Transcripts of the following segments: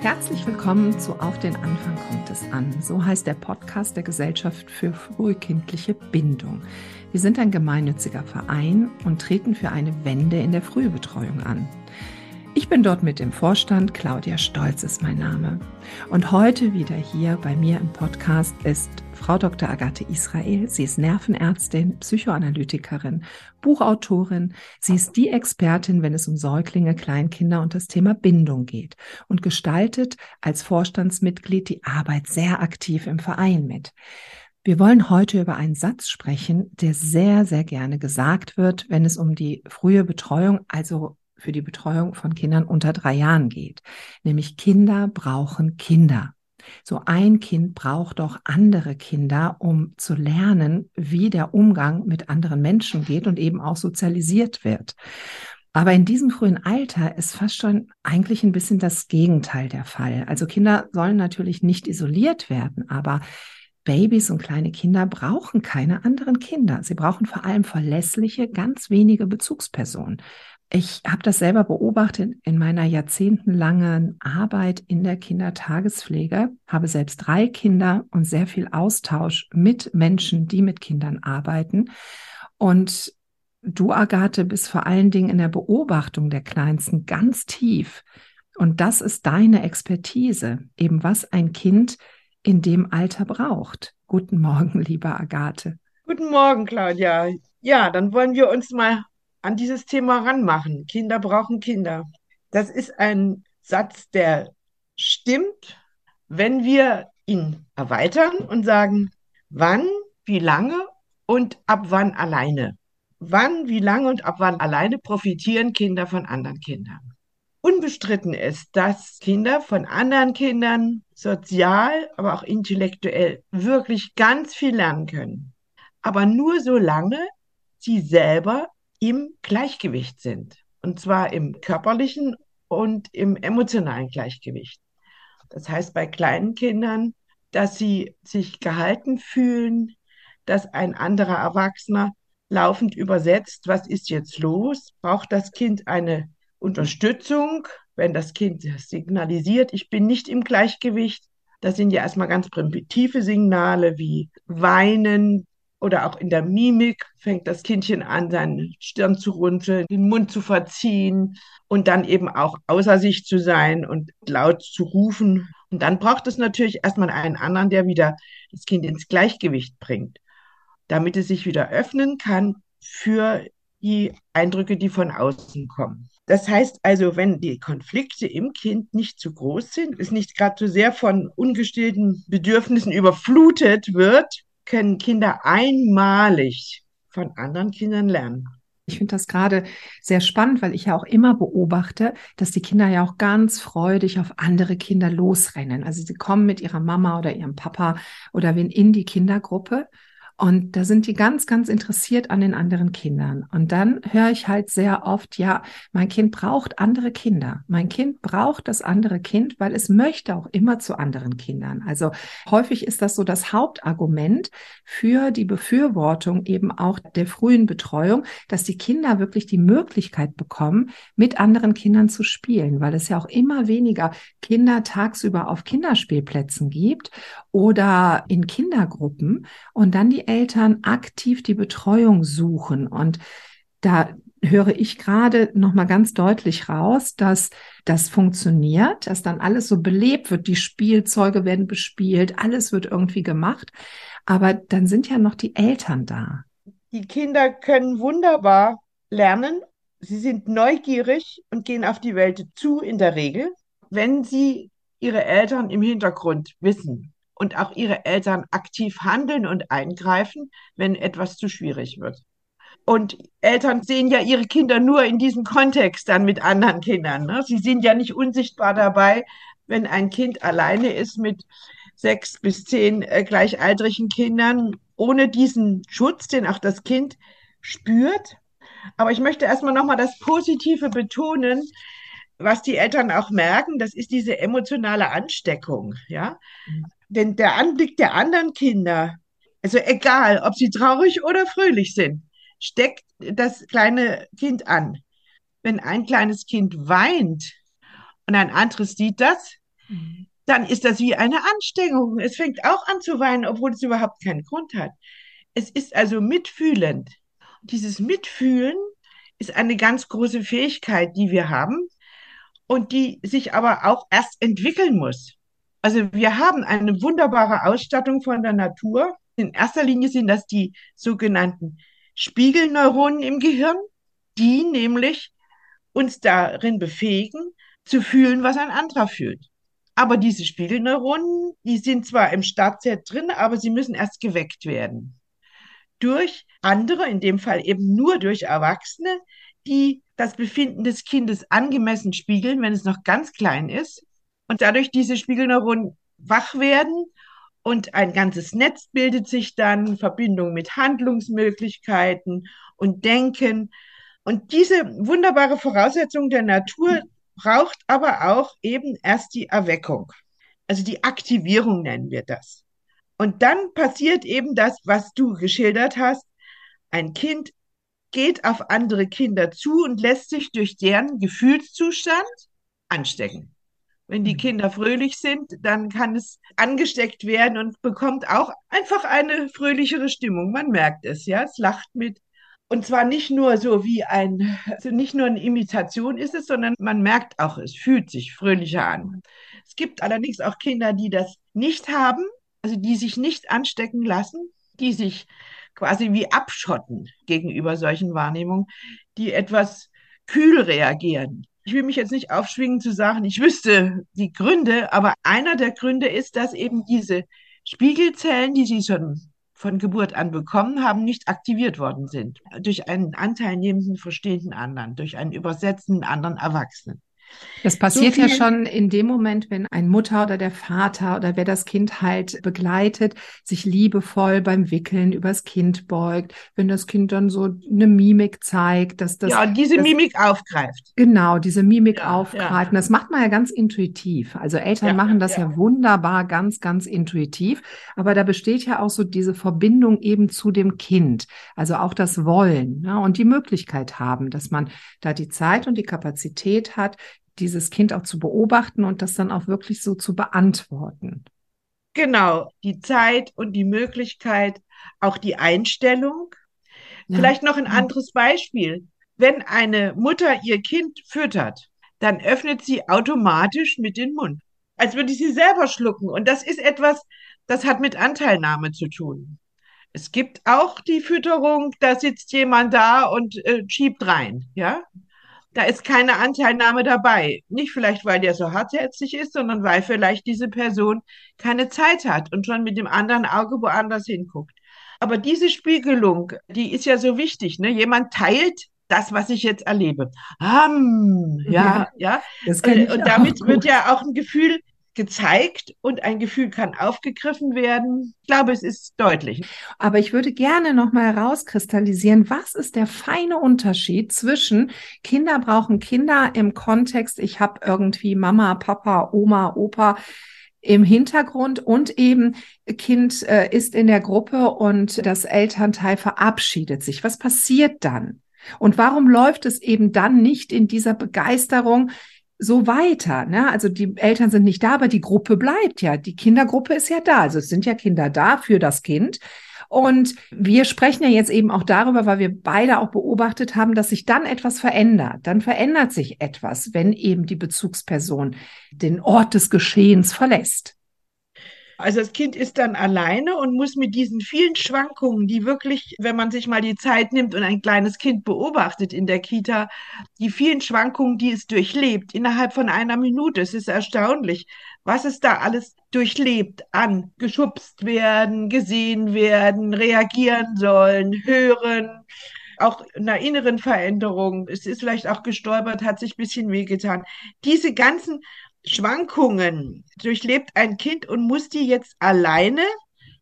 Herzlich willkommen zu Auf den Anfang kommt es an. So heißt der Podcast der Gesellschaft für frühkindliche Bindung. Wir sind ein gemeinnütziger Verein und treten für eine Wende in der Frühbetreuung an. Ich bin dort mit im Vorstand, Claudia Stolz ist mein Name. Und heute wieder hier bei mir im Podcast ist Frau Dr. Agathe Israel. Sie ist Nervenärztin, Psychoanalytikerin, Buchautorin. Sie ist die Expertin, wenn es um Säuglinge, Kleinkinder und das Thema Bindung geht und gestaltet als Vorstandsmitglied die Arbeit sehr aktiv im Verein mit. Wir wollen heute über einen Satz sprechen, der sehr, sehr gerne gesagt wird, wenn es um die frühe Betreuung, also für die Betreuung von Kindern unter drei Jahren geht. Nämlich Kinder brauchen Kinder. So ein Kind braucht doch andere Kinder, um zu lernen, wie der Umgang mit anderen Menschen geht und eben auch sozialisiert wird. Aber in diesem frühen Alter ist fast schon eigentlich ein bisschen das Gegenteil der Fall. Also Kinder sollen natürlich nicht isoliert werden, aber Babys und kleine Kinder brauchen keine anderen Kinder. Sie brauchen vor allem verlässliche, ganz wenige Bezugspersonen. Ich habe das selber beobachtet in meiner jahrzehntelangen Arbeit in der Kindertagespflege, habe selbst drei Kinder und sehr viel Austausch mit Menschen, die mit Kindern arbeiten. Und du, Agathe, bist vor allen Dingen in der Beobachtung der Kleinsten ganz tief. Und das ist deine Expertise, eben was ein Kind in dem Alter braucht. Guten Morgen, liebe Agathe. Guten Morgen, Claudia. Ja, dann wollen wir uns mal an dieses Thema ranmachen. Kinder brauchen Kinder. Das ist ein Satz, der stimmt, wenn wir ihn erweitern und sagen, wann, wie lange und ab wann alleine. Wann, wie lange und ab wann alleine profitieren Kinder von anderen Kindern. Unbestritten ist, dass Kinder von anderen Kindern sozial, aber auch intellektuell wirklich ganz viel lernen können. Aber nur solange sie selber im Gleichgewicht sind. Und zwar im körperlichen und im emotionalen Gleichgewicht. Das heißt bei kleinen Kindern, dass sie sich gehalten fühlen, dass ein anderer Erwachsener laufend übersetzt, was ist jetzt los? Braucht das Kind eine Unterstützung, wenn das Kind signalisiert, ich bin nicht im Gleichgewicht? Das sind ja erstmal ganz primitive Signale wie Weinen, oder auch in der Mimik fängt das Kindchen an, seine Stirn zu runzeln, den Mund zu verziehen und dann eben auch außer sich zu sein und laut zu rufen. Und dann braucht es natürlich erstmal einen anderen, der wieder das Kind ins Gleichgewicht bringt, damit es sich wieder öffnen kann für die Eindrücke, die von außen kommen. Das heißt also, wenn die Konflikte im Kind nicht zu groß sind, es nicht gerade zu sehr von ungestillten Bedürfnissen überflutet wird, können Kinder einmalig von anderen Kindern lernen. Ich finde das gerade sehr spannend, weil ich ja auch immer beobachte, dass die Kinder ja auch ganz freudig auf andere Kinder losrennen. Also sie kommen mit ihrer Mama oder ihrem Papa oder wen in die Kindergruppe und da sind die ganz, ganz interessiert an den anderen Kindern. Und dann höre ich halt sehr oft, ja, mein Kind braucht andere Kinder. Mein Kind braucht das andere Kind, weil es möchte auch immer zu anderen Kindern. Also häufig ist das so das Hauptargument für die Befürwortung eben auch der frühen Betreuung, dass die Kinder wirklich die Möglichkeit bekommen, mit anderen Kindern zu spielen, weil es ja auch immer weniger Kinder tagsüber auf Kinderspielplätzen gibt oder in Kindergruppen und dann die Eltern aktiv die Betreuung suchen. Und da höre ich gerade noch mal ganz deutlich raus, dass das funktioniert, dass dann alles so belebt wird, die Spielzeuge werden bespielt, alles wird irgendwie gemacht, aber dann sind ja noch die Eltern da. Die Kinder können wunderbar lernen, sie sind neugierig und gehen auf die Welt zu in der Regel, wenn sie ihre Eltern im Hintergrund wissen und auch ihre Eltern aktiv handeln und eingreifen, wenn etwas zu schwierig wird. Und Eltern sehen ja ihre Kinder nur in diesem Kontext dann mit anderen Kindern. Ne? Sie sind ja nicht unsichtbar dabei, wenn ein Kind alleine ist mit sechs bis zehn äh, gleichaltrigen Kindern, ohne diesen Schutz, den auch das Kind spürt. Aber ich möchte erstmal nochmal das Positive betonen, was die Eltern auch merken, das ist diese emotionale Ansteckung. Ja? Denn der Anblick der anderen Kinder, also egal, ob sie traurig oder fröhlich sind, steckt das kleine Kind an. Wenn ein kleines Kind weint und ein anderes sieht das, dann ist das wie eine Anstrengung. Es fängt auch an zu weinen, obwohl es überhaupt keinen Grund hat. Es ist also mitfühlend. Dieses Mitfühlen ist eine ganz große Fähigkeit, die wir haben und die sich aber auch erst entwickeln muss. Also wir haben eine wunderbare Ausstattung von der Natur. In erster Linie sind das die sogenannten Spiegelneuronen im Gehirn, die nämlich uns darin befähigen, zu fühlen, was ein anderer fühlt. Aber diese Spiegelneuronen, die sind zwar im Startset drin, aber sie müssen erst geweckt werden. Durch andere, in dem Fall eben nur durch Erwachsene, die das Befinden des Kindes angemessen spiegeln, wenn es noch ganz klein ist. Und dadurch diese Spiegelneuronen wach werden und ein ganzes Netz bildet sich dann, Verbindung mit Handlungsmöglichkeiten und Denken. Und diese wunderbare Voraussetzung der Natur braucht aber auch eben erst die Erweckung. Also die Aktivierung nennen wir das. Und dann passiert eben das, was du geschildert hast. Ein Kind geht auf andere Kinder zu und lässt sich durch deren Gefühlszustand anstecken. Wenn die mhm. Kinder fröhlich sind, dann kann es angesteckt werden und bekommt auch einfach eine fröhlichere Stimmung. Man merkt es, ja, es lacht mit. Und zwar nicht nur so wie ein, also nicht nur eine Imitation ist es, sondern man merkt auch, es fühlt sich fröhlicher an. Es gibt allerdings auch Kinder, die das nicht haben, also die sich nicht anstecken lassen, die sich quasi wie abschotten gegenüber solchen Wahrnehmungen, die etwas kühl reagieren. Ich will mich jetzt nicht aufschwingen zu sagen, ich wüsste die Gründe, aber einer der Gründe ist, dass eben diese Spiegelzellen, die sie schon von Geburt an bekommen haben, nicht aktiviert worden sind. Durch einen anteilnehmenden, verstehenden anderen, durch einen übersetzenden anderen Erwachsenen. Das passiert so ja schon in dem Moment, wenn ein Mutter oder der Vater oder wer das Kind halt begleitet, sich liebevoll beim Wickeln übers Kind beugt, wenn das Kind dann so eine Mimik zeigt, dass das. Ja, diese das, Mimik aufgreift. Genau, diese Mimik ja, aufgreift. Ja. Und das macht man ja ganz intuitiv. Also Eltern ja, machen das ja. wunderbar, ganz, ganz intuitiv. Aber da besteht ja auch so diese Verbindung eben zu dem Kind. Also auch das Wollen ja, und die Möglichkeit haben, dass man da die Zeit und die Kapazität hat, dieses Kind auch zu beobachten und das dann auch wirklich so zu beantworten. Genau, die Zeit und die Möglichkeit, auch die Einstellung. Ja. Vielleicht noch ein anderes Beispiel. Wenn eine Mutter ihr Kind füttert, dann öffnet sie automatisch mit den Mund, als würde sie selber schlucken. Und das ist etwas, das hat mit Anteilnahme zu tun. Es gibt auch die Fütterung, da sitzt jemand da und äh, schiebt rein, ja da ist keine Anteilnahme dabei. Nicht vielleicht, weil der so hartherzig ist, sondern weil vielleicht diese Person keine Zeit hat und schon mit dem anderen Auge woanders hinguckt. Aber diese Spiegelung, die ist ja so wichtig. Ne? Jemand teilt das, was ich jetzt erlebe. Um, ja, ja. ja. Und damit wird ja auch ein Gefühl gezeigt und ein Gefühl kann aufgegriffen werden. Ich glaube, es ist deutlich. Aber ich würde gerne noch mal herauskristallisieren, was ist der feine Unterschied zwischen Kinder brauchen Kinder im Kontext, ich habe irgendwie Mama, Papa, Oma, Opa im Hintergrund und eben Kind äh, ist in der Gruppe und das Elternteil verabschiedet sich. Was passiert dann? Und warum läuft es eben dann nicht in dieser Begeisterung? So weiter. Ne? Also die Eltern sind nicht da, aber die Gruppe bleibt ja. Die Kindergruppe ist ja da. Also es sind ja Kinder da für das Kind. Und wir sprechen ja jetzt eben auch darüber, weil wir beide auch beobachtet haben, dass sich dann etwas verändert. Dann verändert sich etwas, wenn eben die Bezugsperson den Ort des Geschehens verlässt. Also das Kind ist dann alleine und muss mit diesen vielen Schwankungen, die wirklich, wenn man sich mal die Zeit nimmt und ein kleines Kind beobachtet in der Kita, die vielen Schwankungen, die es durchlebt, innerhalb von einer Minute. Es ist erstaunlich, was es da alles durchlebt an geschubst werden, gesehen werden, reagieren sollen, hören, auch einer inneren Veränderung. Es ist vielleicht auch gestolpert, hat sich ein bisschen wehgetan. Diese ganzen Schwankungen durchlebt ein Kind und muss die jetzt alleine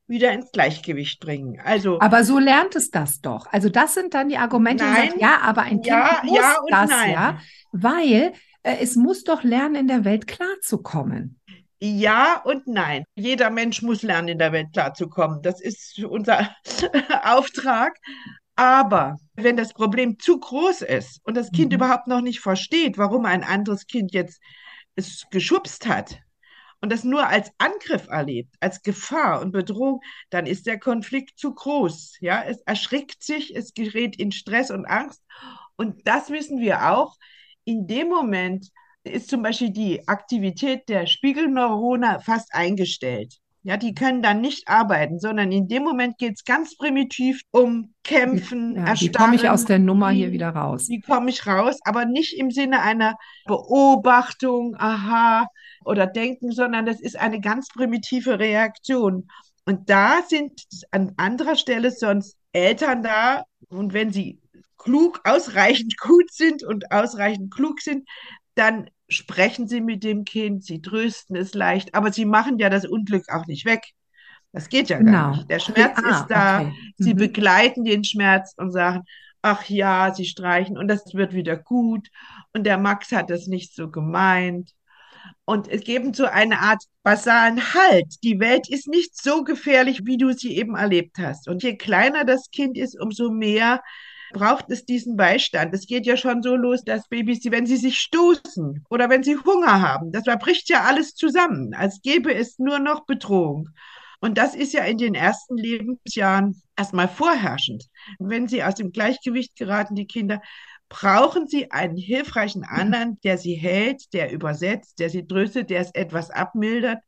wieder ins Gleichgewicht bringen. Also, aber so lernt es das doch. Also das sind dann die Argumente, nein, die sagen, ja, aber ein Kind ja, muss ja das nein. ja, weil äh, es muss doch lernen, in der Welt klarzukommen. Ja und nein. Jeder Mensch muss lernen, in der Welt klarzukommen. Das ist unser Auftrag. Aber wenn das Problem zu groß ist und das Kind mhm. überhaupt noch nicht versteht, warum ein anderes Kind jetzt es geschubst hat und das nur als Angriff erlebt, als Gefahr und Bedrohung, dann ist der Konflikt zu groß. Ja, es erschrickt sich, es gerät in Stress und Angst. Und das wissen wir auch. In dem Moment ist zum Beispiel die Aktivität der Spiegelneurone fast eingestellt. Ja, die können dann nicht arbeiten, sondern in dem Moment geht es ganz primitiv um Kämpfen, Ja, wie Erstarren. komme ich aus der Nummer hier wie- wieder raus? Wie komme ich raus? Aber nicht im Sinne einer Beobachtung, aha, oder Denken, sondern das ist eine ganz primitive Reaktion. Und da sind an anderer Stelle sonst Eltern da. Und wenn sie klug, ausreichend gut sind und ausreichend klug sind, dann sprechen sie mit dem Kind, sie trösten es leicht, aber sie machen ja das Unglück auch nicht weg. Das geht ja gar Genau. nicht. Der Schmerz Ah, ist da. okay. Sie Mhm. begleiten den Schmerz und sagen, ach ja, sie streichen und das wird wieder gut. Und der Max hat das nicht so gemeint. Und es geben so eine Art basalen Halt. Die Welt ist nicht so gefährlich, wie du sie eben erlebt hast. Und je kleiner das Kind ist, umso mehr braucht es diesen Beistand. Es geht ja schon so los, dass Babys, wenn sie sich stoßen oder wenn sie Hunger haben, das da bricht ja alles zusammen, als gäbe es nur noch Bedrohung. Und das ist ja in den ersten Lebensjahren erstmal vorherrschend. Wenn sie aus dem Gleichgewicht geraten, die Kinder, brauchen sie einen hilfreichen anderen, der sie hält, der übersetzt, der sie tröstet, der es etwas abmildert.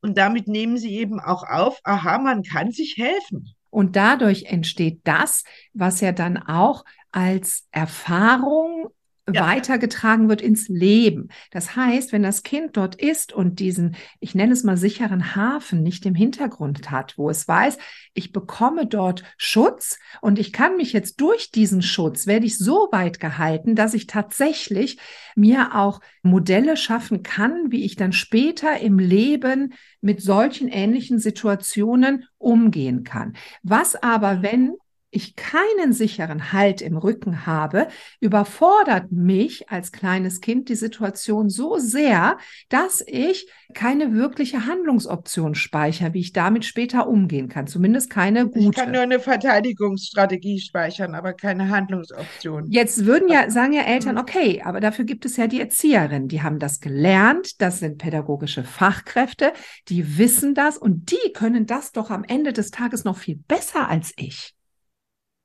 Und damit nehmen sie eben auch auf, aha, man kann sich helfen. Und dadurch entsteht das, was ja dann auch als Erfahrung Ja. weitergetragen wird ins Leben. Das heißt, wenn das Kind dort ist und diesen, ich nenne es mal sicheren Hafen nicht im Hintergrund hat, wo es weiß, ich bekomme dort Schutz und ich kann mich jetzt durch diesen Schutz, werde ich so weit gehalten, dass ich tatsächlich mir auch Modelle schaffen kann, wie ich dann später im Leben mit solchen ähnlichen Situationen umgehen kann. Was aber, wenn ich keinen sicheren Halt im Rücken habe, überfordert mich als kleines Kind die Situation so sehr, dass ich keine wirkliche Handlungsoption speichere, wie ich damit später umgehen kann. Zumindest keine Ich gute. kann nur eine Verteidigungsstrategie speichern, aber keine Handlungsoption. Jetzt würden ja, sagen ja Eltern, Mhm. okay, aber dafür gibt es ja die Erzieherinnen, die haben das gelernt, das sind pädagogische Fachkräfte, die wissen das und die können das doch am Ende des Tages noch viel besser als ich,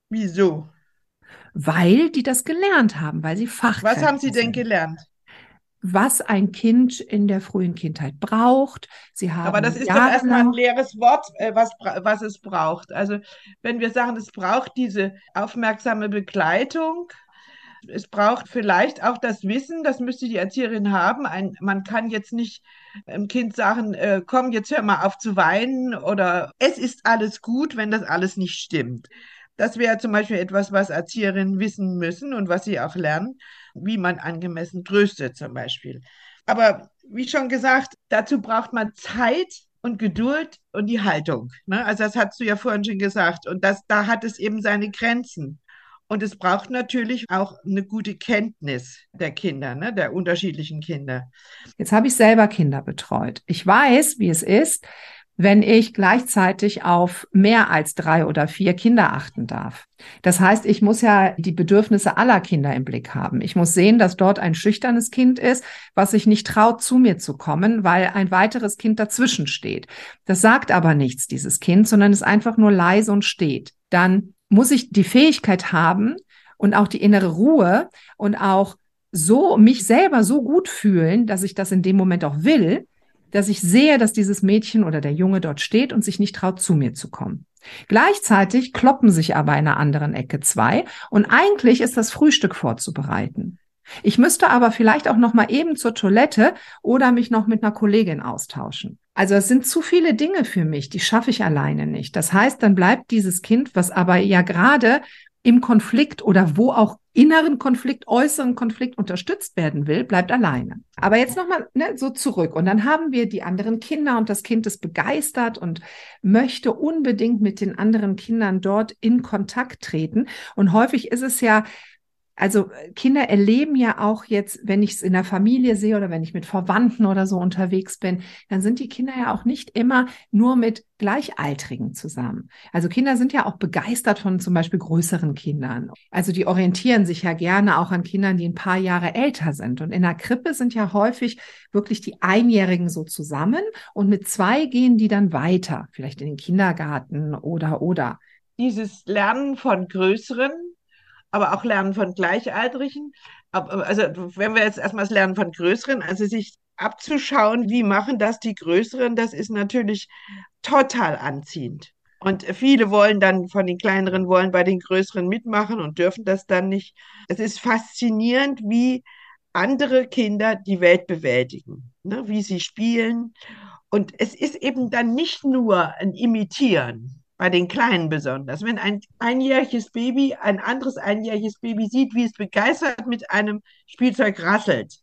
Wieso? weil die das gelernt haben, weil sie Fachkräfte Was haben Sie denn gelernt? Was ein Kind in der frühen Kindheit braucht. Sie haben Aber das ist doch erstmal ein leeres Wort, äh, was, was es braucht. Also wenn wir sagen, es braucht diese aufmerksame Begleitung, es braucht vielleicht auch das Wissen, das müsste die Erzieherin haben. Ein, man kann jetzt nicht dem Kind sagen, äh, komm, jetzt hör mal auf zu weinen oder es ist alles gut, wenn das alles nicht stimmt. Das wäre zum Beispiel etwas, was Erzieherinnen wissen müssen und was sie auch lernen, wie man angemessen tröstet zum Beispiel. Aber wie schon gesagt, dazu braucht man Zeit und Geduld und die Haltung. Ne? Also das hast du ja vorhin schon gesagt. Und das, da hat es eben seine Grenzen. Und es braucht natürlich auch eine gute Kenntnis der Kinder, ne? der unterschiedlichen Kinder. Jetzt habe ich selber Kinder betreut. Ich weiß, wie es ist, wenn ich gleichzeitig auf mehr als drei oder vier Kinder achten darf. Das heißt, ich muss ja die Bedürfnisse aller Kinder im Blick haben. Ich muss sehen, dass dort ein schüchternes Kind ist, was sich nicht traut, zu mir zu kommen, weil ein weiteres Kind dazwischen steht. Das sagt aber nichts, dieses Kind, sondern ist einfach nur leise und steht. Dann muss ich die Fähigkeit haben und auch die innere Ruhe und auch so mich selber so gut fühlen, dass ich das in dem Moment auch will, dass ich sehe, dass dieses Mädchen oder der Junge dort steht und sich nicht traut, zu mir zu kommen. Gleichzeitig kloppen sich aber in einer anderen Ecke zwei und eigentlich ist das Frühstück vorzubereiten. Ich müsste aber vielleicht auch noch mal eben zur Toilette oder mich noch mit einer Kollegin austauschen. Also es sind zu viele Dinge für mich, die schaffe ich alleine nicht. Das heißt, dann bleibt dieses Kind, was aber ja gerade im Konflikt oder wo auch inneren Konflikt, äußeren Konflikt unterstützt werden will, bleibt alleine. Aber jetzt nochmal ne, so zurück. Und dann haben wir die anderen Kinder und das Kind ist begeistert und möchte unbedingt mit den anderen Kindern dort in Kontakt treten. Und häufig ist es ja also Kinder erleben ja auch jetzt, wenn ich es in der Familie sehe oder wenn ich mit Verwandten oder so unterwegs bin, dann sind die Kinder ja auch nicht immer nur mit Gleichaltrigen zusammen. Also Kinder sind ja auch begeistert von zum Beispiel größeren Kindern. Also die orientieren sich ja gerne auch an Kindern, die ein paar Jahre älter sind. Und in der Krippe sind ja häufig wirklich die Einjährigen so zusammen und mit zwei gehen die dann weiter, vielleicht in den Kindergarten oder oder. Dieses Lernen von Größeren aber auch Lernen von Gleichaltrigen. Also wenn wir jetzt erstmal das Lernen von Größeren, also sich abzuschauen, wie machen das die Größeren, das ist natürlich total anziehend. Und viele wollen dann von den kleineren wollen bei den größeren mitmachen und dürfen das dann nicht. Es ist faszinierend, wie andere Kinder die Welt bewältigen, ne? wie sie spielen. Und es ist eben dann nicht nur ein Imitieren, bei den Kleinen besonders. Wenn ein einjähriges Baby ein anderes einjähriges Baby sieht, wie es begeistert mit einem Spielzeug rasselt,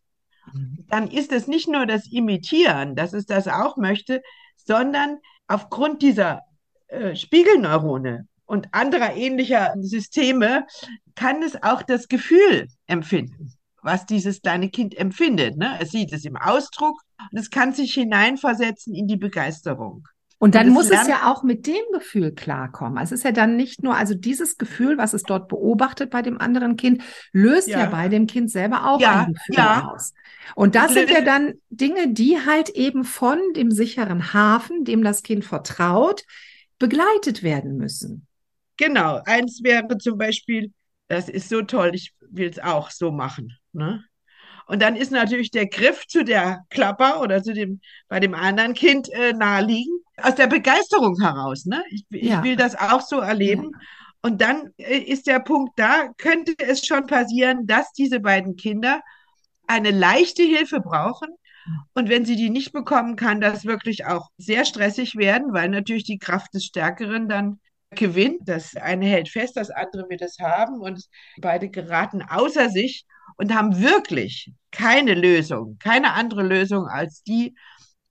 mhm. dann ist es nicht nur das Imitieren, dass es das auch möchte, sondern aufgrund dieser äh, Spiegelneurone und anderer ähnlicher Systeme kann es auch das Gefühl empfinden, was dieses kleine Kind empfindet. Ne? Es sieht es im Ausdruck und es kann sich hineinversetzen in die Begeisterung. Und dann und muss es ja auch mit dem Gefühl klarkommen. Also es ist ja dann nicht nur, also dieses Gefühl, was es dort beobachtet bei dem anderen Kind, löst ja, ja bei dem Kind selber auch ja, ein Gefühl ja. aus. Und das sind ja dann Dinge, die halt eben von dem sicheren Hafen, dem das Kind vertraut, begleitet werden müssen. Genau. Eins wäre zum Beispiel, das ist so toll, ich will es auch so machen. Ne? Und dann ist natürlich der Griff zu der Klapper oder zu dem, bei dem anderen Kind äh, naheliegend aus der Begeisterung heraus. Ne? Ich, ja. ich will das auch so erleben. Ja. Und dann äh, ist der Punkt da, könnte es schon passieren, dass diese beiden Kinder eine leichte Hilfe brauchen. Und wenn sie die nicht bekommen, kann das wirklich auch sehr stressig werden, weil natürlich die Kraft des Stärkeren dann gewinnt. Das eine hält fest, das andere wird es haben und beide geraten außer sich und haben wirklich keine Lösung, keine andere Lösung als die,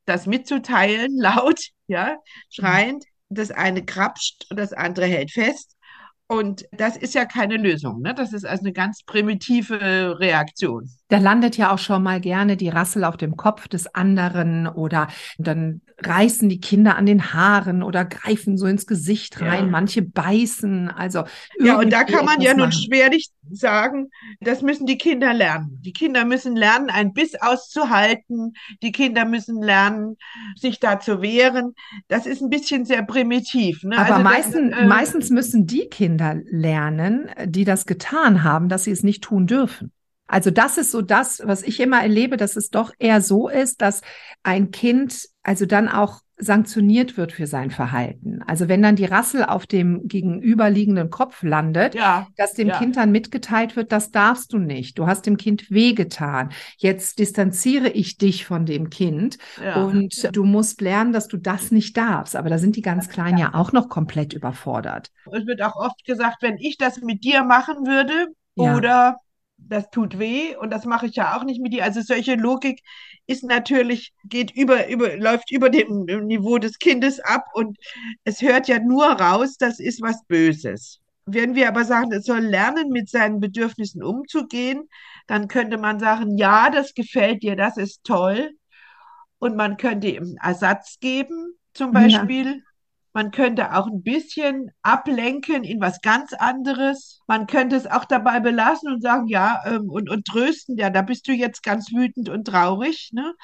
das mitzuteilen, laut, ja, schreiend. Das eine krapscht und das andere hält fest. Und das ist ja keine Lösung. Ne? Das ist also eine ganz primitive Reaktion. Da landet ja auch schon mal gerne die Rassel auf dem Kopf des anderen oder dann reißen die Kinder an den Haaren oder greifen so ins Gesicht rein. Ja. Manche beißen. Also ja, und da kann man ja nun schwerlich sagen, das müssen die Kinder lernen. Die Kinder müssen lernen, einen Biss auszuhalten. Die Kinder müssen lernen, sich da zu wehren. Das ist ein bisschen sehr primitiv. Ne? Aber also meistens, das, äh, meistens müssen die Kinder lernen, die das getan haben, dass sie es nicht tun dürfen. Also das ist so das, was ich immer erlebe, dass es doch eher so ist, dass ein Kind also dann auch sanktioniert wird für sein Verhalten. Also wenn dann die Rassel auf dem gegenüberliegenden Kopf landet, ja, dass dem ja. Kind dann mitgeteilt wird, das darfst du nicht. Du hast dem Kind wehgetan. Jetzt distanziere ich dich von dem Kind ja. und du musst lernen, dass du das nicht darfst. Aber da sind die ganz Kleinen ja auch noch komplett überfordert. Es wird auch oft gesagt, wenn ich das mit dir machen würde oder das tut weh und das mache ich ja auch nicht mit dir. Also solche Logik ist natürlich, geht über, über, läuft über dem Niveau des Kindes ab und es hört ja nur raus, das ist was Böses. Wenn wir aber sagen, es soll lernen, mit seinen Bedürfnissen umzugehen, dann könnte man sagen, ja, das gefällt dir, das ist toll. Und man könnte ihm Ersatz geben, zum Beispiel. Ja. Man könnte auch ein bisschen ablenken in was ganz anderes. Man könnte es auch dabei belassen und sagen, ja, ähm, und, und trösten, ja, da bist du jetzt ganz wütend und traurig. Ne?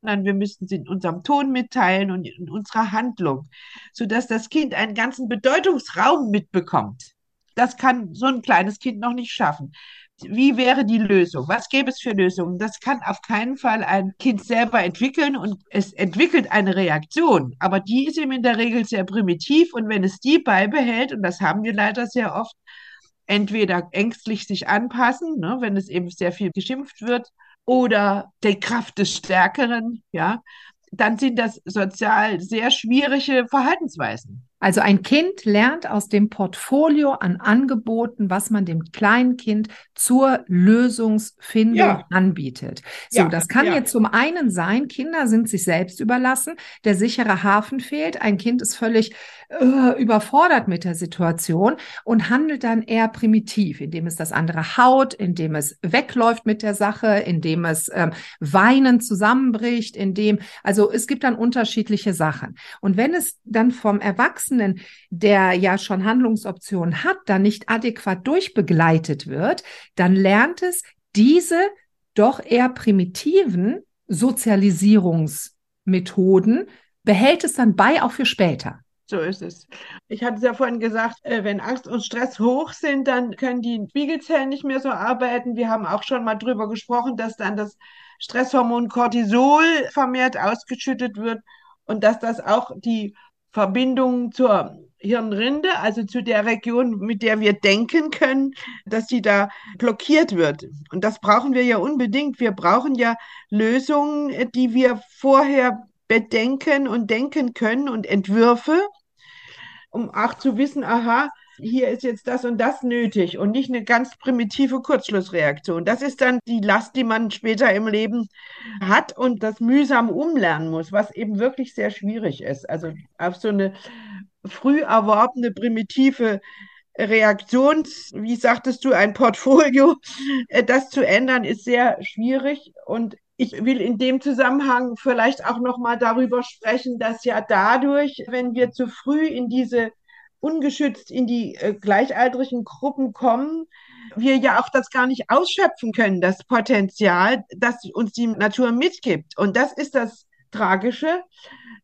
Nein, wir müssen es in unserem Ton mitteilen und in unserer Handlung, sodass das Kind einen ganzen Bedeutungsraum mitbekommt. Das kann so ein kleines Kind noch nicht schaffen wie wäre die Lösung? Was gäbe es für Lösungen? Das kann auf keinen Fall ein Kind selber entwickeln und es entwickelt eine Reaktion, aber die ist ihm in der Regel sehr primitiv und wenn es die beibehält, und das haben wir leider sehr oft, entweder ängstlich sich anpassen, ne, wenn es eben sehr viel geschimpft wird, oder die Kraft des Stärkeren, ja, dann sind das sozial sehr schwierige Verhaltensweisen. Also ein Kind lernt aus dem Portfolio an Angeboten, was man dem kleinen Kind zur Lösungsfindung ja. anbietet. So, ja, das kann ja. jetzt zum einen sein, Kinder sind sich selbst überlassen, der sichere Hafen fehlt, ein Kind ist völlig äh, überfordert mit der Situation und handelt dann eher primitiv, indem es das andere haut, indem es wegläuft mit der Sache, indem es ähm, weinend zusammenbricht, indem, also es gibt dann unterschiedliche Sachen. Und wenn es dann vom Erwachsenen, der ja schon Handlungsoptionen hat, dann nicht adäquat durchbegleitet wird, dann lernt es diese doch eher primitiven Sozialisierungsmethoden, behält es dann bei auch für später. So ist es. Ich hatte es ja vorhin gesagt, äh, wenn Angst und Stress hoch sind, dann können die Spiegelzellen nicht mehr so arbeiten. Wir haben auch schon mal drüber gesprochen, dass dann das Stresshormon Cortisol vermehrt ausgeschüttet wird und dass das auch die Verbindung zur Hirnrinde, also zu der Region, mit der wir denken können, dass die da blockiert wird. Und das brauchen wir ja unbedingt. Wir brauchen ja Lösungen, die wir vorher bedenken und denken können und Entwürfe, um auch zu wissen, aha, hier ist jetzt das und das nötig und nicht eine ganz primitive Kurzschlussreaktion. Das ist dann die Last, die man später im Leben hat und das mühsam umlernen muss, was eben wirklich sehr schwierig ist. Also auf so eine früh erworbene primitive Reaktions, wie sagtest du, ein Portfolio, äh, das zu ändern, ist sehr schwierig und ich will in dem Zusammenhang vielleicht auch noch mal darüber sprechen, dass ja dadurch, wenn wir zu früh in diese ungeschützt in die äh, gleichaltrigen Gruppen kommen, wir ja auch das gar nicht ausschöpfen können, das Potenzial, das uns die Natur mitgibt. Und das ist das Tragische.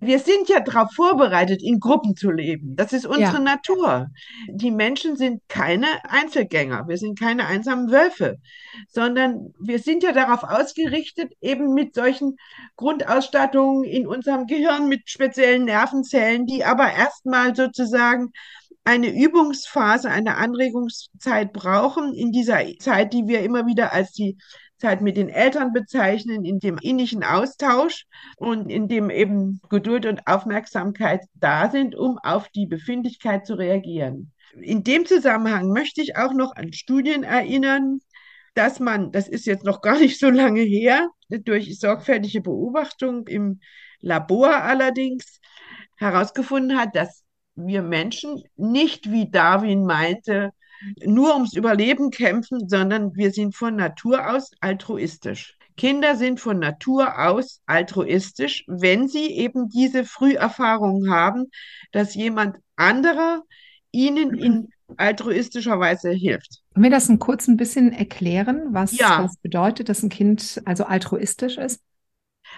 Wir sind ja darauf vorbereitet, in Gruppen zu leben. Das ist unsere ja. Natur. Die Menschen sind keine Einzelgänger. Wir sind keine einsamen Wölfe, sondern wir sind ja darauf ausgerichtet, eben mit solchen Grundausstattungen in unserem Gehirn, mit speziellen Nervenzellen, die aber erstmal sozusagen eine Übungsphase, eine Anregungszeit brauchen in dieser Zeit, die wir immer wieder als die Zeit mit den Eltern bezeichnen, in dem innigen Austausch und in dem eben Geduld und Aufmerksamkeit da sind, um auf die Befindlichkeit zu reagieren. In dem Zusammenhang möchte ich auch noch an Studien erinnern, dass man, das ist jetzt noch gar nicht so lange her, durch sorgfältige Beobachtung im Labor allerdings herausgefunden hat, dass wir Menschen nicht, wie Darwin meinte, nur ums Überleben kämpfen, sondern wir sind von Natur aus altruistisch. Kinder sind von Natur aus altruistisch, wenn sie eben diese Früherfahrung haben, dass jemand anderer ihnen in altruistischer Weise hilft. Können wir das ein kurz ein bisschen erklären, was ja. das bedeutet, dass ein Kind also altruistisch ist?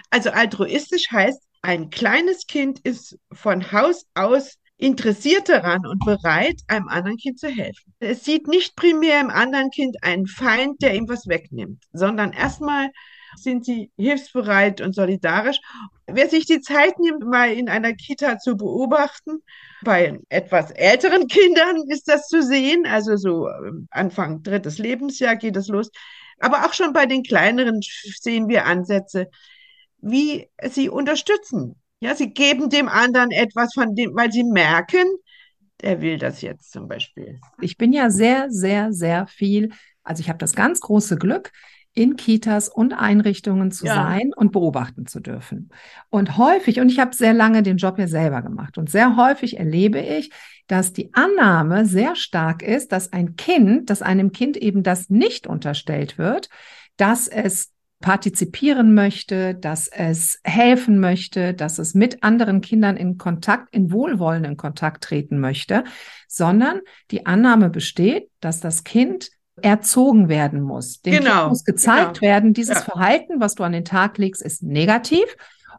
Also altruistisch heißt, ein kleines Kind ist von Haus aus interessiert daran und bereit, einem anderen Kind zu helfen. Es sieht nicht primär im anderen Kind einen Feind, der ihm was wegnimmt, sondern erstmal sind sie hilfsbereit und solidarisch. Wer sich die Zeit nimmt, mal in einer Kita zu beobachten, bei etwas älteren Kindern ist das zu sehen, also so ähm, Anfang drittes Lebensjahr geht es los. Aber auch schon bei den kleineren sehen wir Ansätze, wie sie unterstützen, ja, sie geben dem anderen etwas von dem, weil sie merken, der will das jetzt zum Beispiel. Ich bin ja sehr, sehr, sehr viel, also ich habe das ganz große Glück, in Kitas und Einrichtungen zu ja. sein und beobachten zu dürfen. Und häufig, und ich habe sehr lange den Job ja selber gemacht, und sehr häufig erlebe ich, dass die Annahme sehr stark ist, dass ein Kind, dass einem Kind eben das nicht unterstellt wird, dass es partizipieren möchte, dass es helfen möchte, dass es mit anderen Kindern in Kontakt, in wohlwollenden Kontakt treten möchte, sondern die Annahme besteht, dass das Kind erzogen werden muss. Dem genau, kind muss gezeigt genau. werden, dieses ja. Verhalten, was du an den Tag legst, ist negativ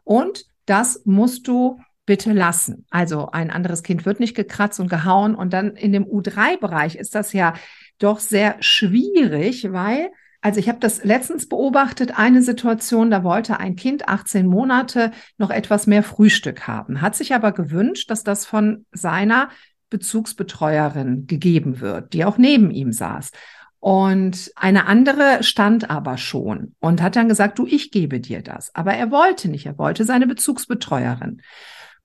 und das musst du bitte lassen. Also ein anderes Kind wird nicht gekratzt und gehauen und dann in dem U3-Bereich ist das ja doch sehr schwierig, weil also ich habe das letztens beobachtet, eine Situation, da wollte ein Kind 18 Monate noch etwas mehr Frühstück haben, hat sich aber gewünscht, dass das von seiner Bezugsbetreuerin gegeben wird, die auch neben ihm saß. Und eine andere stand aber schon und hat dann gesagt, du, ich gebe dir das. Aber er wollte nicht, er wollte seine Bezugsbetreuerin.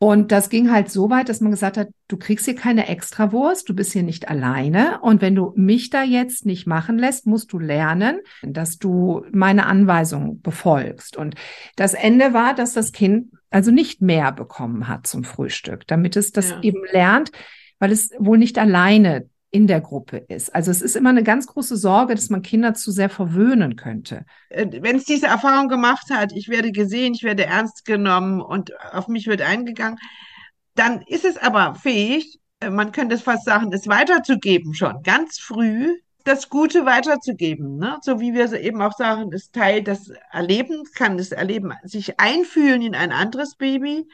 Und das ging halt so weit, dass man gesagt hat, du kriegst hier keine Extrawurst, du bist hier nicht alleine. Und wenn du mich da jetzt nicht machen lässt, musst du lernen, dass du meine Anweisungen befolgst. Und das Ende war, dass das Kind also nicht mehr bekommen hat zum Frühstück, damit es das ja. eben lernt, weil es wohl nicht alleine in der Gruppe ist. Also es ist immer eine ganz große Sorge, dass man Kinder zu sehr verwöhnen könnte. Äh, wenn es diese Erfahrung gemacht hat, ich werde gesehen, ich werde ernst genommen und auf mich wird eingegangen, dann ist es aber fähig, äh, man könnte es fast sagen, es weiterzugeben schon, ganz früh das Gute weiterzugeben. Ne? So wie wir eben auch sagen, das Teil des Erlebens kann das Erleben sich einfühlen in ein anderes Baby,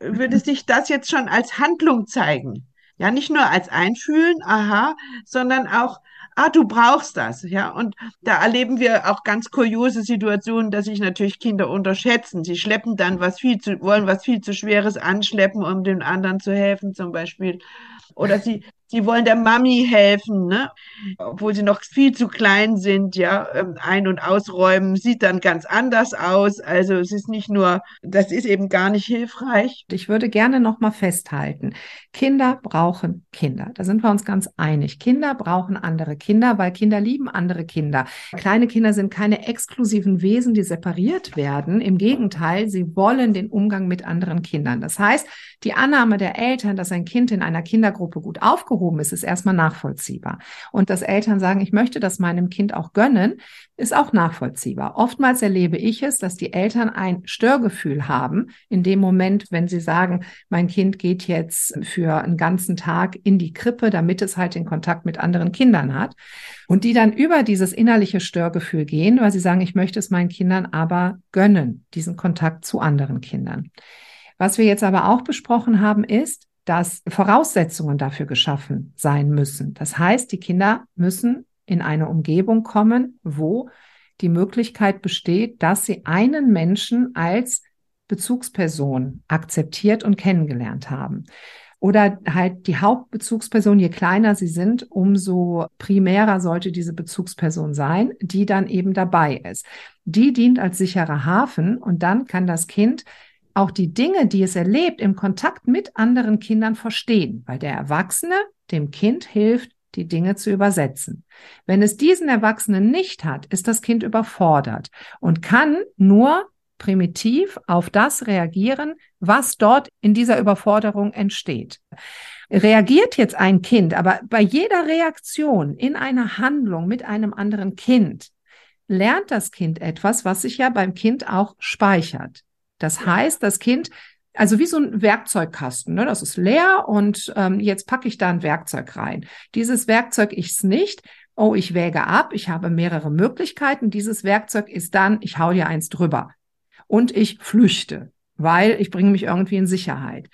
würde mhm. sich das jetzt schon als Handlung zeigen. Ja, nicht nur als Einfühlen, aha, sondern auch, ah, du brauchst das, ja. Und da erleben wir auch ganz kuriose Situationen, dass sich natürlich Kinder unterschätzen. Sie schleppen dann was viel zu, wollen was viel zu Schweres anschleppen, um dem anderen zu helfen, zum Beispiel. Oder sie die wollen der Mami helfen, ne? obwohl sie noch viel zu klein sind, ja, ähm, ein- und ausräumen sieht dann ganz anders aus. Also es ist nicht nur, das ist eben gar nicht hilfreich. Ich würde gerne noch mal festhalten, Kinder brauchen Kinder. Da sind wir uns ganz einig. Kinder brauchen andere Kinder, weil Kinder lieben andere Kinder. Kleine Kinder sind keine exklusiven Wesen, die separiert werden. Im Gegenteil, sie wollen den Umgang mit anderen Kindern. Das heißt, die Annahme der Eltern, dass ein Kind in einer Kindergruppe gut aufgehoben aufgehoben ist, ist erstmal nachvollziehbar. Und dass Eltern sagen, ich möchte das meinem Kind auch gönnen, ist auch nachvollziehbar. Oftmals erlebe ich es, dass die Eltern ein Störgefühl haben in dem Moment, wenn sie sagen, mein Kind geht jetzt für einen ganzen Tag in die Krippe, damit es halt den Kontakt mit anderen Kindern hat. Und die dann über dieses innerliche Störgefühl gehen, weil sie sagen, ich möchte es meinen Kindern aber gönnen, diesen Kontakt zu anderen Kindern. Was wir jetzt aber auch besprochen haben, ist, dass Voraussetzungen dafür geschaffen sein müssen. Das heißt, die Kinder müssen in eine Umgebung kommen, wo die Möglichkeit besteht, dass sie einen Menschen als Bezugsperson akzeptiert und kennengelernt haben. Oder halt die Hauptbezugsperson, je kleiner sie sind, umso primärer sollte diese Bezugsperson sein, die dann eben dabei ist. Die dient als sicherer Hafen und dann kann das Kind auch die Dinge, die es erlebt, im Kontakt mit anderen Kindern verstehen, weil der Erwachsene dem Kind hilft, die Dinge zu übersetzen. Wenn es diesen Erwachsenen nicht hat, ist das Kind überfordert und kann nur primitiv auf das reagieren, was dort in dieser Überforderung entsteht. Reagiert jetzt ein Kind, aber bei jeder Reaktion in einer Handlung mit einem anderen Kind, lernt das Kind etwas, was sich ja beim Kind auch speichert. Das heißt, das Kind, also wie so ein Werkzeugkasten, ne? das ist leer und ähm, jetzt packe ich da ein Werkzeug rein. Dieses Werkzeug ist nicht, oh, ich wäge ab, ich habe mehrere Möglichkeiten. Dieses Werkzeug ist dann, ich hau dir eins drüber und ich flüchte, weil ich bringe mich irgendwie in Sicherheit.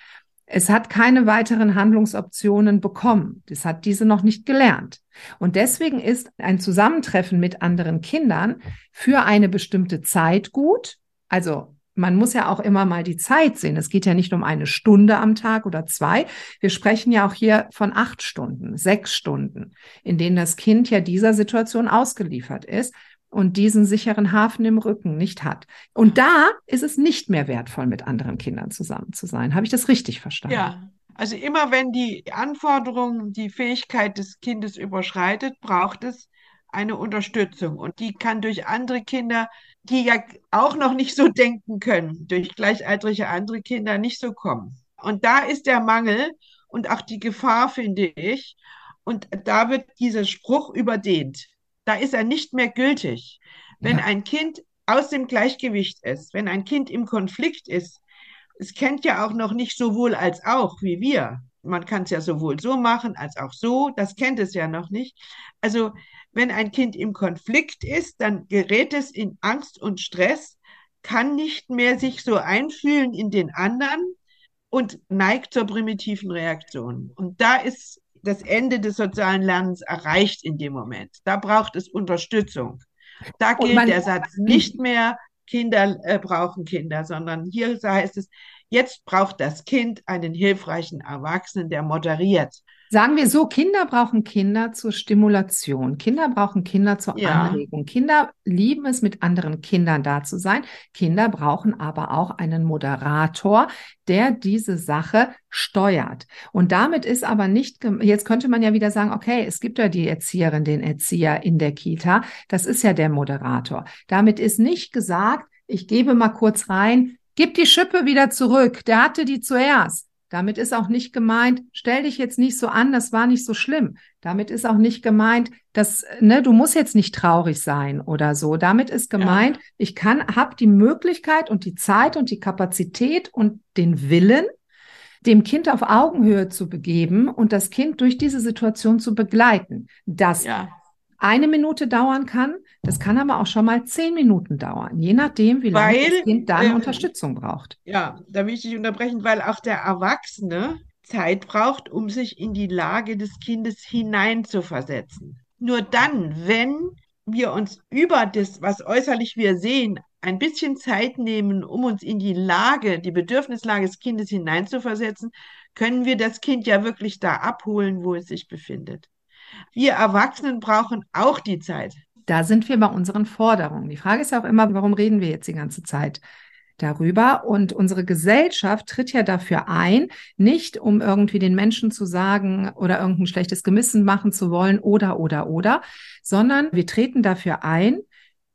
Es hat keine weiteren Handlungsoptionen bekommen. Das hat diese noch nicht gelernt. Und deswegen ist ein Zusammentreffen mit anderen Kindern für eine bestimmte Zeit gut. Also man muss ja auch immer mal die Zeit sehen. Es geht ja nicht um eine Stunde am Tag oder zwei. Wir sprechen ja auch hier von acht Stunden, sechs Stunden, in denen das Kind ja dieser Situation ausgeliefert ist und diesen sicheren Hafen im Rücken nicht hat. Und da ist es nicht mehr wertvoll, mit anderen Kindern zusammen zu sein. Habe ich das richtig verstanden? Ja. Also immer wenn die Anforderung, die Fähigkeit des Kindes überschreitet, braucht es eine Unterstützung. Und die kann durch andere Kinder die ja auch noch nicht so denken können, durch gleichaltrige andere Kinder nicht so kommen. Und da ist der Mangel und auch die Gefahr, finde ich. Und da wird dieser Spruch überdehnt. Da ist er nicht mehr gültig. Wenn ja. ein Kind aus dem Gleichgewicht ist, wenn ein Kind im Konflikt ist, es kennt ja auch noch nicht sowohl als auch wie wir. Man kann es ja sowohl so machen als auch so, das kennt es ja noch nicht. Also wenn ein Kind im Konflikt ist, dann gerät es in Angst und Stress, kann nicht mehr sich so einfühlen in den anderen und neigt zur primitiven Reaktion. Und da ist das Ende des sozialen Lernens erreicht in dem Moment. Da braucht es Unterstützung. Da gilt der Satz nicht mehr, Kinder äh, brauchen Kinder, sondern hier heißt es, jetzt braucht das Kind einen hilfreichen Erwachsenen, der moderiert Sagen wir so, Kinder brauchen Kinder zur Stimulation. Kinder brauchen Kinder zur Ja. Anregung. Kinder lieben es, mit anderen Kindern da zu sein. Kinder brauchen aber auch einen Moderator, der diese Sache steuert. Und damit ist aber nicht, jetzt könnte man ja wieder sagen, okay, es gibt ja die Erzieherin, den Erzieher in der Kita. Das ist ja der Moderator. Damit ist nicht gesagt, ich gebe mal kurz rein, gib die Schippe wieder zurück. Der hatte die zuerst. Damit ist auch nicht gemeint, stell dich jetzt nicht so an, das war nicht so schlimm. Damit ist auch nicht gemeint, dass, ne, du musst jetzt nicht traurig sein oder so. Damit ist gemeint, ich kann, habe die Möglichkeit und die Zeit und die Kapazität und den Willen, dem Kind auf Augenhöhe zu begeben und das Kind durch diese Situation zu begleiten. Das Ja. eine Minute dauern kann, das kann aber auch schon mal zehn Minuten dauern, je nachdem, wie lange Weil, das Kind dann ähm, Unterstützung braucht. Ja, da will ich dich unterbrechen, weil auch der Erwachsene Zeit braucht, um sich in die Lage des Kindes hineinzuversetzen. Nur dann, wenn wir uns über das, was äußerlich wir sehen, ein bisschen Zeit nehmen, um uns in die Lage, die Bedürfnislage des Kindes hineinzuversetzen, können wir das Kind ja wirklich da abholen, wo es sich befindet. Wir Erwachsenen brauchen auch die Zeit. Da sind wir bei unseren Forderungen. Die Frage ist ja auch immer, warum reden wir jetzt die ganze Zeit darüber? Und unsere Gesellschaft tritt ja dafür ein, nicht um irgendwie den Menschen zu sagen oder irgendein schlechtes Gewissen machen zu wollen oder, oder, oder, sondern wir treten dafür ein,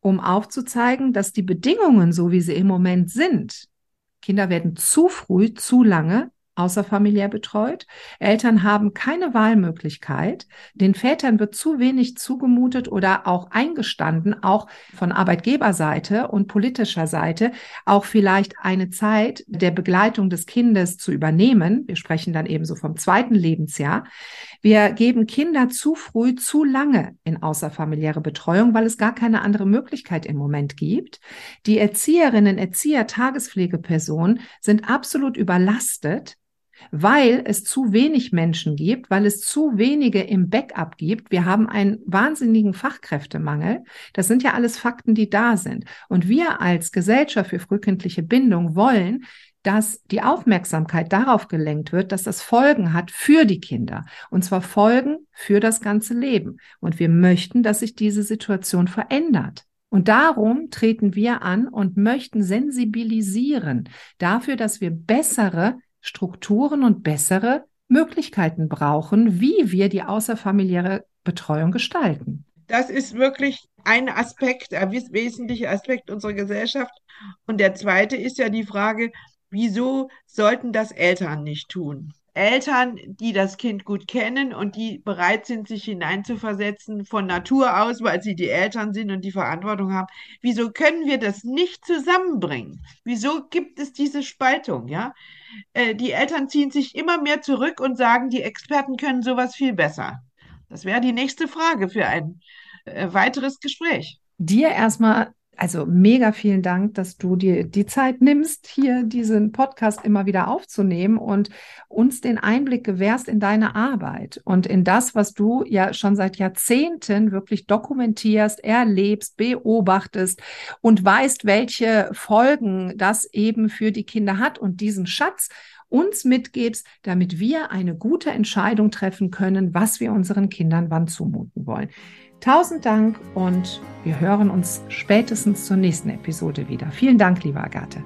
um aufzuzeigen, dass die Bedingungen, so wie sie im Moment sind, Kinder werden zu früh, zu lange außerfamiliär betreut. Eltern haben keine Wahlmöglichkeit. Den Vätern wird zu wenig zugemutet oder auch eingestanden, auch von Arbeitgeberseite und politischer Seite, auch vielleicht eine Zeit der Begleitung des Kindes zu übernehmen. Wir sprechen dann ebenso vom zweiten Lebensjahr. Wir geben Kinder zu früh, zu lange in außerfamiliäre Betreuung, weil es gar keine andere Möglichkeit im Moment gibt. Die Erzieherinnen, Erzieher, Tagespflegepersonen sind absolut überlastet weil es zu wenig Menschen gibt, weil es zu wenige im Backup gibt. Wir haben einen wahnsinnigen Fachkräftemangel. Das sind ja alles Fakten, die da sind. Und wir als Gesellschaft für frühkindliche Bindung wollen, dass die Aufmerksamkeit darauf gelenkt wird, dass das Folgen hat für die Kinder. Und zwar Folgen für das ganze Leben. Und wir möchten, dass sich diese Situation verändert. Und darum treten wir an und möchten sensibilisieren dafür, dass wir bessere Strukturen und bessere Möglichkeiten brauchen, wie wir die außerfamiliäre Betreuung gestalten. Das ist wirklich ein Aspekt, ein wes- wesentlicher Aspekt unserer Gesellschaft. Und der zweite ist ja die Frage, wieso sollten das Eltern nicht tun? Eltern, die das Kind gut kennen und die bereit sind, sich hineinzuversetzen von Natur aus, weil sie die Eltern sind und die Verantwortung haben. Wieso können wir das nicht zusammenbringen? Wieso gibt es diese Spaltung, ja? Äh, die Eltern ziehen sich immer mehr zurück und sagen, die Experten können sowas viel besser. Das wäre die nächste Frage für ein äh, weiteres Gespräch. Dir erstmal, also mega vielen Dank, dass du dir die Zeit nimmst, hier diesen Podcast immer wieder aufzunehmen und uns den Einblick gewährst in deine Arbeit und in das, was du ja schon seit Jahrzehnten wirklich dokumentierst, erlebst, beobachtest und weißt, welche Folgen das eben für die Kinder hat und diesen Schatz uns mitgibst, damit wir eine gute Entscheidung treffen können, was wir unseren Kindern wann zumuten wollen. Tausend Dank und wir hören uns spätestens zur nächsten Episode wieder. Vielen Dank, liebe Agathe.